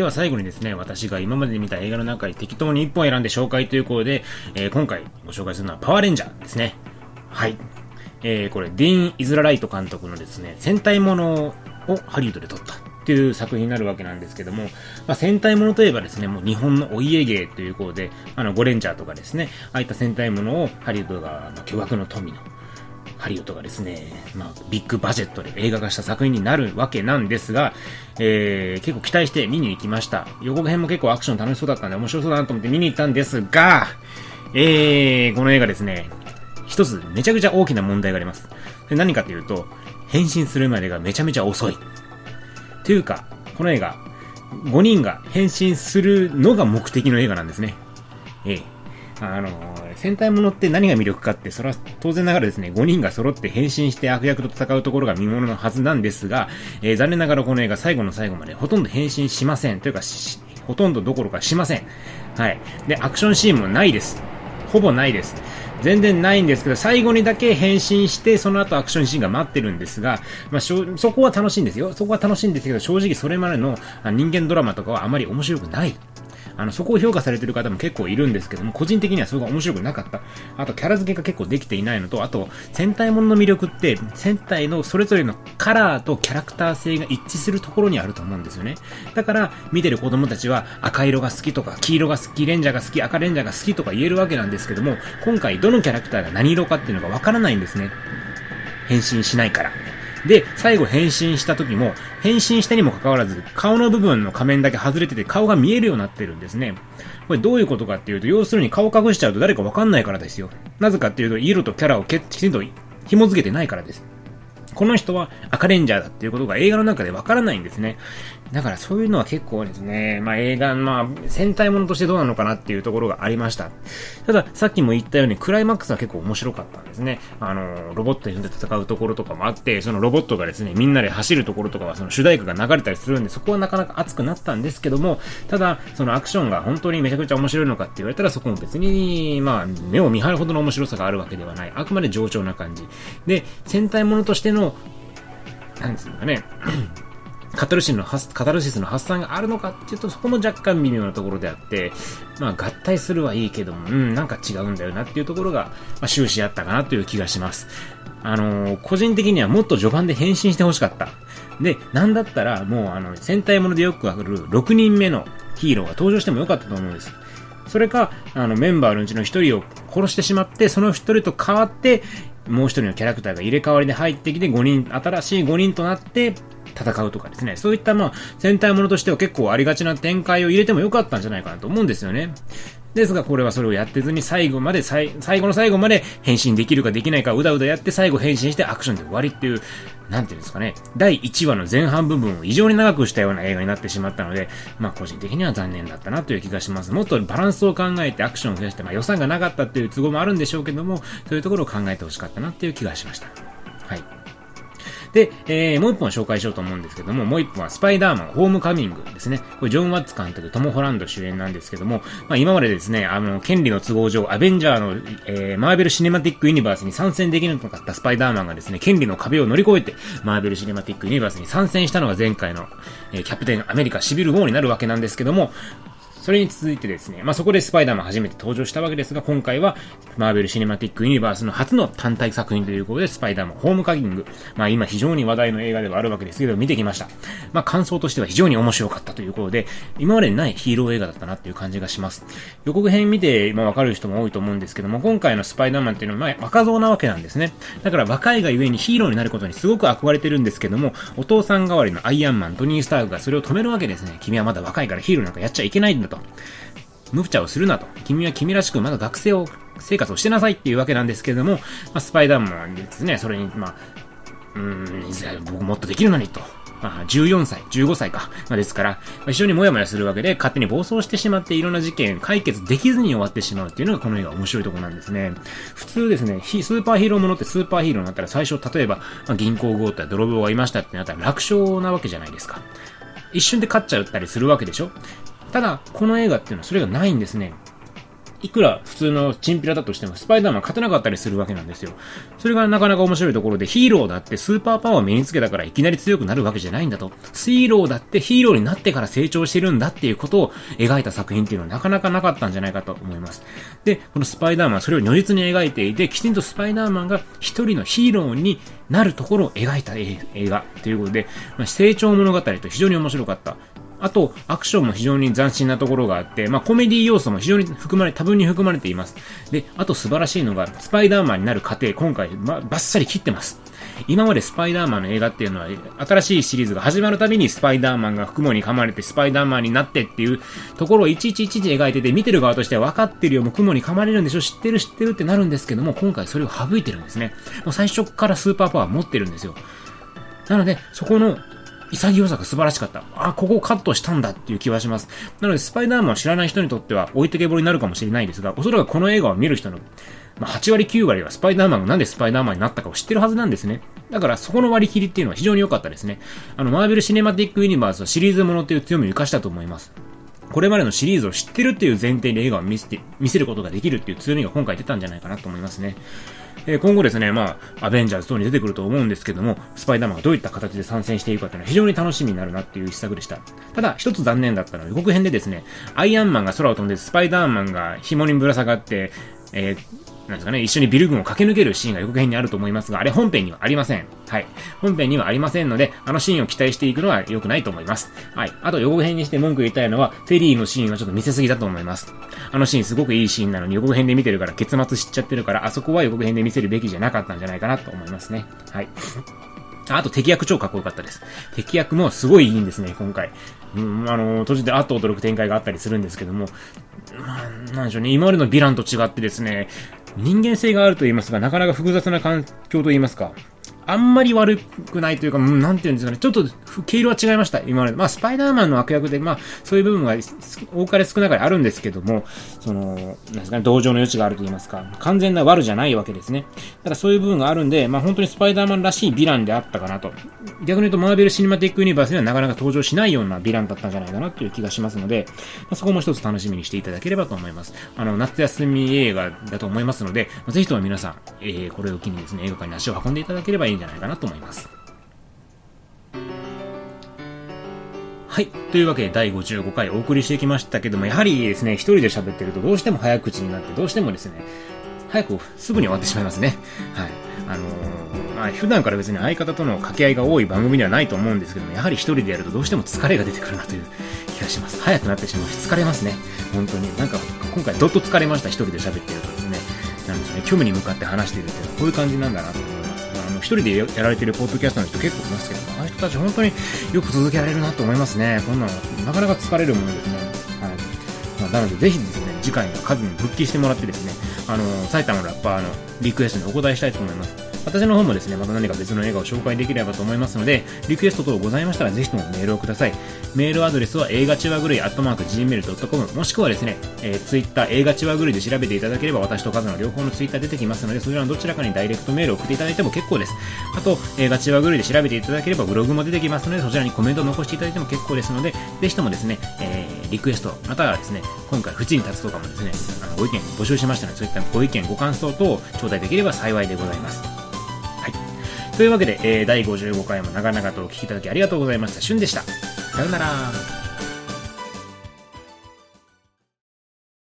では最後にですね、私が今まで見た映画の中に適当に1本選んで紹介ということで、えー、今回ご紹介するのはパワーレンジャーですね。はい。えー、これ、ディーン・イズラライト監督のですね、戦隊ものをハリウッドで撮ったっていう作品になるわけなんですけども、まあ、戦隊ものといえばですね、もう日本のお家芸ということで、あの、ゴレンジャーとかですね、ああいった戦隊ものをハリウッドが巨額の富の、ハリウッドがですね、まあ、ビッグバジェットで映画化した作品になるわけなんですが、えー、結構期待して見に行きました。予告編も結構アクション楽しそうだったんで面白そうだなと思って見に行ったんですが、えー、この映画ですね、一つめちゃくちゃ大きな問題があります。で何かというと、変身するまでがめちゃめちゃ遅い。というか、この映画、5人が変身するのが目的の映画なんですね。ええ。あの、戦隊ものって何が魅力かって、それは当然ながらですね、5人が揃って変身して悪役と戦うところが見物のはずなんですが、えー、残念ながらこの映画最後の最後までほとんど変身しません。というか、ほとんどどころかしません。はい。で、アクションシーンもないです。ほぼないです。全然ないんですけど、最後にだけ変身して、その後アクションシーンが待ってるんですが、まあ、そこは楽しいんですよ。そこは楽しいんですけど、正直それまでの人間ドラマとかはあまり面白くない。あの、そこを評価されてる方も結構いるんですけども、個人的にはそれが面白くなかった。あと、キャラ付けが結構できていないのと、あと、戦隊ものの魅力って、戦隊のそれぞれのカラーとキャラクター性が一致するところにあると思うんですよね。だから、見てる子供たちは赤色が好きとか、黄色が好き、レンジャーが好き、赤レンジャーが好きとか言えるわけなんですけども、今回どのキャラクターが何色かっていうのがわからないんですね。変身しないから。で、最後変身した時も、変身したにもかかわらず、顔の部分の仮面だけ外れてて顔が見えるようになってるんですね。これどういうことかっていうと、要するに顔隠しちゃうと誰かわかんないからですよ。なぜかっていうと、色とキャラをきちんと紐付けてないからです。この人は赤レンジャーだっていうことが映画の中でわからないんですね。だからそういうのは結構ですね、まあ映画、まあ戦隊ものとしてどうなのかなっていうところがありました。ただ、さっきも言ったようにクライマックスは結構面白かったんですね。あの、ロボットに戦うところとかもあって、そのロボットがですね、みんなで走るところとかはその主題歌が流れたりするんで、そこはなかなか熱くなったんですけども、ただ、そのアクションが本当にめちゃくちゃ面白いのかって言われたらそこも別に、まあ、目を見張るほどの面白さがあるわけではない。あくまで上調な感じ。で、戦隊ものとしての、なんですかね、カタルシスの発、カタルシスの発散があるのかっていうと、そこも若干微妙なところであって、まあ合体するはいいけども、うん、なんか違うんだよなっていうところが、まあ終始あったかなという気がします。あのー、個人的にはもっと序盤で変身してほしかった。で、なんだったら、もうあの、戦隊ものでよくわかる6人目のヒーローが登場してもよかったと思うんです。それか、あの、メンバーのうちの1人を殺してしまって、その1人と変わって、もう一人のキャラクターが入れ替わりで入ってきて5人、新しい5人となって、戦うとかですね。そういったまあ、戦隊ものとしては結構ありがちな展開を入れてもよかったんじゃないかなと思うんですよね。ですが、これはそれをやってずに最後まで、最後の最後まで変身できるかできないかうだうだやって最後変身してアクションで終わりっていう、なんていうんですかね、第1話の前半部分を異常に長くしたような映画になってしまったので、まあ個人的には残念だったなという気がします。もっとバランスを考えてアクションを増やして、まあ予算がなかったっていう都合もあるんでしょうけども、そういうところを考えてほしかったなっていう気がしました。はい。で、えー、もう一本紹介しようと思うんですけども、もう一本はスパイダーマンホームカミングですね。これジョン・ワッツ監督、トム・ホランド主演なんですけども、まあ今までですね、あの、権利の都合上、アベンジャーの、えー、マーベル・シネマティック・ユニバースに参戦できなかったスパイダーマンがですね、権利の壁を乗り越えて、マーベル・シネマティック・ユニバースに参戦したのが前回の、えー、キャプテン・アメリカ・シビル・ウォーになるわけなんですけども、それに続いてですね、まあ、そこでスパイダーマン初めて登場したわけですが、今回は、マーベル・シネマティック・ユニバースの初の単体作品ということで、スパイダーマン・ホームカギング。まあ、今非常に話題の映画ではあるわけですけど、見てきました。まあ、感想としては非常に面白かったということで、今までにないヒーロー映画だったなっていう感じがします。予告編見て、まあ、わかる人も多いと思うんですけども、今回のスパイダーマンっていうのは、ま、若造なわけなんですね。だから若いがゆえにヒーローになることにすごく憧れてるんですけども、お父さん代わりのアイアンマン、トニー・スタークがそれを止めるわけですね。君はまだ若いからヒーローなんかやっちゃいけないんだと。無茶をするなと。君は君らしくまだ学生を、生活をしてなさいっていうわけなんですけれども、まあ、スパイダーマンですね、それに、まあ、うーん、僕もっとできるのにと。まあ、14歳、15歳か。まあ、ですから、まあ、非常にもやもやするわけで、勝手に暴走してしまっていろんな事件解決できずに終わってしまうっていうのがこの映画面白いところなんですね。普通ですね、スーパーヒーローものってスーパーヒーローになったら最初、例えば、まあ、銀行強盗や泥棒がいましたってなったら楽勝なわけじゃないですか。一瞬で勝っちゃったりするわけでしょただ、この映画っていうのはそれがないんですね。いくら普通のチンピラだとしてもスパイダーマン勝てなかったりするわけなんですよ。それがなかなか面白いところでヒーローだってスーパーパワーを身につけたからいきなり強くなるわけじゃないんだと。ヒーローだってヒーローになってから成長してるんだっていうことを描いた作品っていうのはなかなかなかったんじゃないかと思います。で、このスパイダーマンそれを如実に描いていて、きちんとスパイダーマンが一人のヒーローになるところを描いた映画ということで、まあ、成長物語と非常に面白かった。あと、アクションも非常に斬新なところがあって、まあ、コメディ要素も非常に含まれ、多分に含まれています。で、あと素晴らしいのが、スパイダーマンになる過程、今回、ま、バッサリ切ってます。今までスパイダーマンの映画っていうのは、新しいシリーズが始まるたびにスパイダーマンが雲に噛まれてスパイダーマンになってっていうところをいちいちいちいち描いてて、見てる側としては分かってるよ、もう雲に噛まれるんでしょ、知ってる？知ってるってなるんですけども、今回それを省いてるんですね。もう最初からスーパーパワー持ってるんですよ。なので、そこの潔さが素晴らしかった。あ、ここをカットしたんだっていう気はします。なので、スパイダーマンを知らない人にとっては置いてけぼりになるかもしれないですが、おそらくこの映画を見る人の、まあ、8割9割はスパイダーマンがなんでスパイダーマンになったかを知ってるはずなんですね。だからそこの割り切りっていうのは非常に良かったですね。あの、マーベル・シネマティック・ユニバースはシリーズものっていう強みを生かしたと思います。これまでのシリーズを知ってるっていう前提で映画を見せて、見せることができるっていう強みが今回出たんじゃないかなと思いますね。え、今後ですね、まあ、アベンジャーズ等に出てくると思うんですけども、スパイダーマンがどういった形で参戦していくかというのは非常に楽しみになるなっていう一作でした。ただ、一つ残念だったのは予告編でですね、アイアンマンが空を飛んでスパイダーマンが紐にぶら下がって、えーなんですかね、一緒にビル群を駆け抜けるシーンが予告編にあると思いますが、あれ本編にはありません。はい。本編にはありませんので、あのシーンを期待していくのは良くないと思います。はい。あと予告編にして文句言いたいのは、フェリーのシーンはちょっと見せすぎだと思います。あのシーンすごくいいシーンなのに予告編で見てるから結末知っちゃってるから、あそこは予告編で見せるべきじゃなかったんじゃないかなと思いますね。はい。あと敵役超かっこよかったです。敵役もすごいいいんですね、今回。うん、あの、途中であっと驚く展開があったりするんですけども、まあ、なんでしょうね、今までのヴィランと違ってですね、人間性があると言いますが、なかなか複雑な環境と言いますか、あんまり悪くないというか、なんていうんですかね、ちょっと毛色は違いました、今まで。まあ、スパイダーマンの悪役で、まあ、そういう部分が多かれ少なかれあるんですけども、その、なんですかね、同情の余地があると言いますか、完全な悪じゃないわけですね。ただそういう部分があるんで、まあ、本当にスパイダーマンらしいヴィランであったかなと。逆に言うと、マーベル・シネマティック・ユニバースにはなかなか登場しないようなヴィランだったんじゃないかなという気がしますので、まあ、そこも一つ楽しみにしていただければと思います。あの、夏休み映画だと思いますので、まあ、ぜひとも皆さん、えー、これを機にですね、映画館に足を運んでいただければいいじゃないかなと思います。はい。というわけで第55回お送りしてきましたけども、やはりですね、一人で喋ってるとどうしても早口になって、どうしてもですね、早くすぐに終わってしまいますね。はい。あのー、まあ、普段から別に相方との掛け合いが多い番組ではないと思うんですけども、やはり一人でやるとどうしても疲れが出てくるなという気がします。早くなってしまうし、疲れますね。本当に。なんか、今回どっと疲れました、一人で喋ってるとですね。なんでしょうね、虚無に向かって話しているっていうのはこういう感じなんだなと。一人でやられてるポッドキャストの人結構いますけど、あの人たち本当によく続けられるなと思いますね。こんなの、なかなか疲れるものですね。はい。まあ、なので、ぜひですね、次回のカズに復帰してもらってですね、あの、埼玉のラッパーのリクエストにお答えしたいと思います。私の方もですね、また何か別の映画を紹介できればと思いますので、リクエスト等ございましたらぜひともメールをください。メールアドレスは映画ちわぐるいアットマーク Gmail.com もしくはですね、えー、ツイッター映画ちわぐるいで調べていただければ私とカズの両方のツイッター出てきますので、そちらのどちらかにダイレクトメールを送っていただいても結構です。あと、映画ちわぐるいで調べていただければブログも出てきますので、そちらにコメントを残していただいても結構ですので、ぜひともですね、えー、リクエスト、またはですね、今回縁に立つとかもですね、あのご意見募集しましたので、そういったご意見、ご感想等を頂戴できれば幸いでございます。というわけで、えー、第55回も長々とお聴きいただきありがとうございました。しゅんでした。さようなら。